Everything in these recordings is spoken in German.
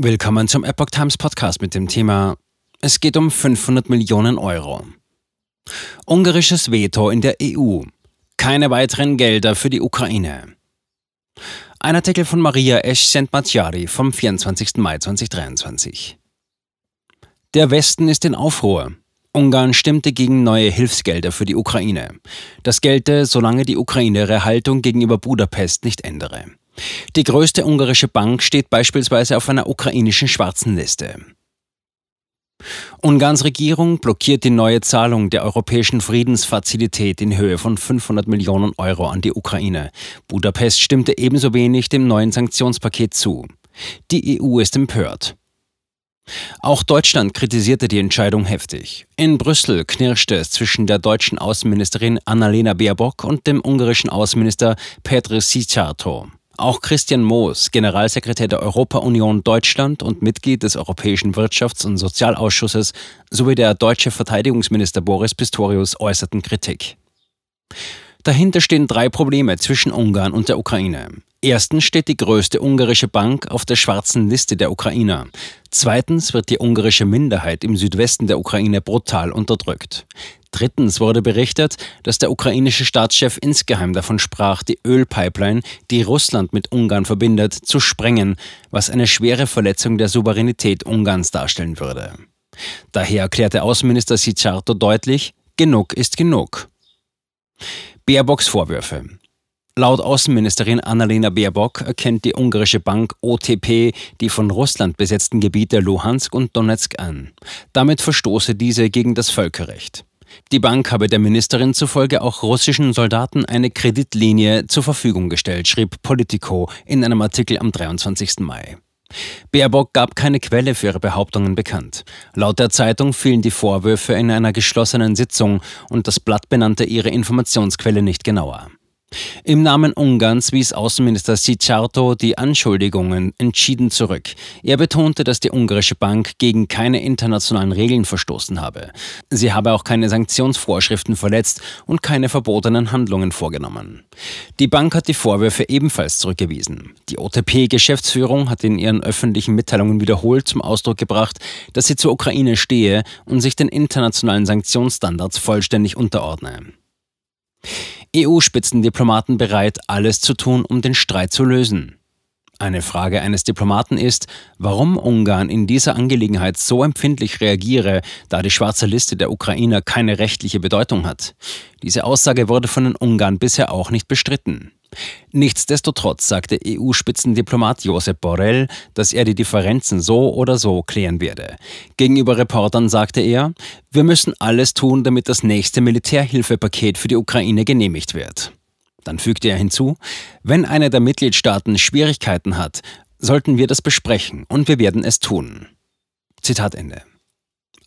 Willkommen zum Epoch Times Podcast mit dem Thema Es geht um 500 Millionen Euro. Ungarisches Veto in der EU. Keine weiteren Gelder für die Ukraine. Ein Artikel von Maria Esch-Sentmatjari vom 24. Mai 2023. Der Westen ist in Aufruhr. Ungarn stimmte gegen neue Hilfsgelder für die Ukraine. Das gelte, solange die Ukraine ihre Haltung gegenüber Budapest nicht ändere. Die größte ungarische Bank steht beispielsweise auf einer ukrainischen schwarzen Liste. Ungarns Regierung blockiert die neue Zahlung der Europäischen Friedensfazilität in Höhe von 500 Millionen Euro an die Ukraine. Budapest stimmte ebenso wenig dem neuen Sanktionspaket zu. Die EU ist empört. Auch Deutschland kritisierte die Entscheidung heftig. In Brüssel knirschte es zwischen der deutschen Außenministerin Annalena Baerbock und dem ungarischen Außenminister Petr Szijjártó. Auch Christian Moos, Generalsekretär der Europa-Union Deutschland und Mitglied des Europäischen Wirtschafts- und Sozialausschusses, sowie der deutsche Verteidigungsminister Boris Pistorius äußerten Kritik. Dahinter stehen drei Probleme zwischen Ungarn und der Ukraine. Erstens steht die größte ungarische Bank auf der schwarzen Liste der Ukrainer. Zweitens wird die ungarische Minderheit im Südwesten der Ukraine brutal unterdrückt. Drittens wurde berichtet, dass der ukrainische Staatschef insgeheim davon sprach, die Ölpipeline, die Russland mit Ungarn verbindet, zu sprengen, was eine schwere Verletzung der Souveränität Ungarns darstellen würde. Daher erklärte Außenminister Sicciarto deutlich, genug ist genug. Baerbocks Vorwürfe. Laut Außenministerin Annalena Baerbock erkennt die ungarische Bank OTP die von Russland besetzten Gebiete Luhansk und Donetsk an. Damit verstoße diese gegen das Völkerrecht. Die Bank habe der Ministerin zufolge auch russischen Soldaten eine Kreditlinie zur Verfügung gestellt, schrieb Politico in einem Artikel am 23. Mai. Baerbock gab keine Quelle für ihre Behauptungen bekannt. Laut der Zeitung fielen die Vorwürfe in einer geschlossenen Sitzung und das Blatt benannte ihre Informationsquelle nicht genauer. Im Namen Ungarns wies Außenminister Sicciarto die Anschuldigungen entschieden zurück. Er betonte, dass die ungarische Bank gegen keine internationalen Regeln verstoßen habe. Sie habe auch keine Sanktionsvorschriften verletzt und keine verbotenen Handlungen vorgenommen. Die Bank hat die Vorwürfe ebenfalls zurückgewiesen. Die OTP-Geschäftsführung hat in ihren öffentlichen Mitteilungen wiederholt zum Ausdruck gebracht, dass sie zur Ukraine stehe und sich den internationalen Sanktionsstandards vollständig unterordne. EU-Spitzendiplomaten bereit, alles zu tun, um den Streit zu lösen. Eine Frage eines Diplomaten ist, warum Ungarn in dieser Angelegenheit so empfindlich reagiere, da die schwarze Liste der Ukrainer keine rechtliche Bedeutung hat. Diese Aussage wurde von den Ungarn bisher auch nicht bestritten. Nichtsdestotrotz sagte EU-Spitzendiplomat Josep Borrell, dass er die Differenzen so oder so klären werde. Gegenüber Reportern sagte er, wir müssen alles tun, damit das nächste Militärhilfepaket für die Ukraine genehmigt wird. Dann fügte er hinzu, wenn einer der Mitgliedstaaten Schwierigkeiten hat, sollten wir das besprechen und wir werden es tun. Zitat Ende.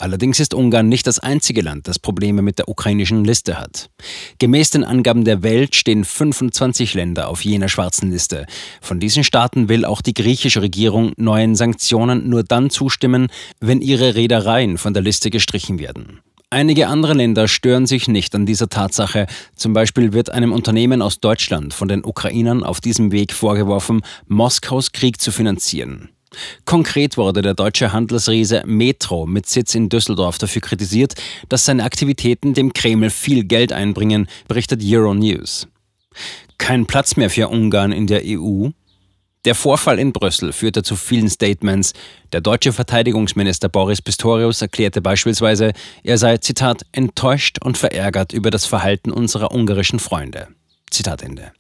Allerdings ist Ungarn nicht das einzige Land, das Probleme mit der ukrainischen Liste hat. Gemäß den Angaben der Welt stehen 25 Länder auf jener schwarzen Liste. Von diesen Staaten will auch die griechische Regierung neuen Sanktionen nur dann zustimmen, wenn ihre Reedereien von der Liste gestrichen werden. Einige andere Länder stören sich nicht an dieser Tatsache. Zum Beispiel wird einem Unternehmen aus Deutschland von den Ukrainern auf diesem Weg vorgeworfen, Moskaus Krieg zu finanzieren. Konkret wurde der deutsche Handelsriese Metro mit Sitz in Düsseldorf dafür kritisiert, dass seine Aktivitäten dem Kreml viel Geld einbringen, berichtet Euronews. Kein Platz mehr für Ungarn in der EU? Der Vorfall in Brüssel führte zu vielen Statements. Der deutsche Verteidigungsminister Boris Pistorius erklärte beispielsweise, er sei, Zitat, enttäuscht und verärgert über das Verhalten unserer ungarischen Freunde. Zitat Ende.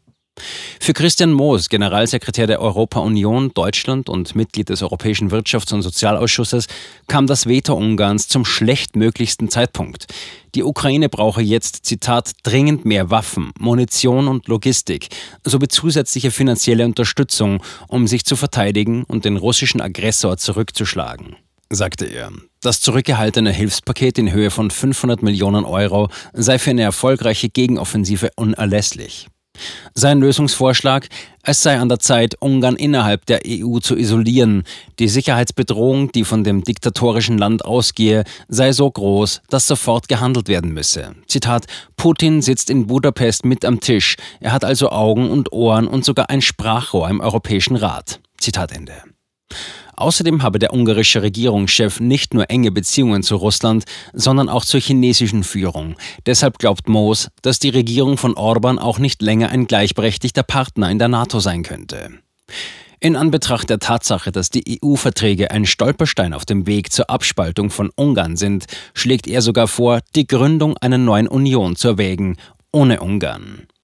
Für Christian Moos, Generalsekretär der Europa-Union Deutschland und Mitglied des Europäischen Wirtschafts- und Sozialausschusses, kam das Veto Ungarns zum schlechtmöglichsten Zeitpunkt. Die Ukraine brauche jetzt, Zitat, dringend mehr Waffen, Munition und Logistik sowie zusätzliche finanzielle Unterstützung, um sich zu verteidigen und den russischen Aggressor zurückzuschlagen sagte er. Das zurückgehaltene Hilfspaket in Höhe von 500 Millionen Euro sei für eine erfolgreiche Gegenoffensive unerlässlich. Sein Lösungsvorschlag, es sei an der Zeit, Ungarn innerhalb der EU zu isolieren. Die Sicherheitsbedrohung, die von dem diktatorischen Land ausgehe, sei so groß, dass sofort gehandelt werden müsse. Zitat, Putin sitzt in Budapest mit am Tisch. Er hat also Augen und Ohren und sogar ein Sprachrohr im Europäischen Rat. Zitat Ende. Außerdem habe der ungarische Regierungschef nicht nur enge Beziehungen zu Russland, sondern auch zur chinesischen Führung. Deshalb glaubt Moos, dass die Regierung von Orban auch nicht länger ein gleichberechtigter Partner in der NATO sein könnte. In Anbetracht der Tatsache, dass die EU-Verträge ein Stolperstein auf dem Weg zur Abspaltung von Ungarn sind, schlägt er sogar vor, die Gründung einer neuen Union zu erwägen, ohne Ungarn.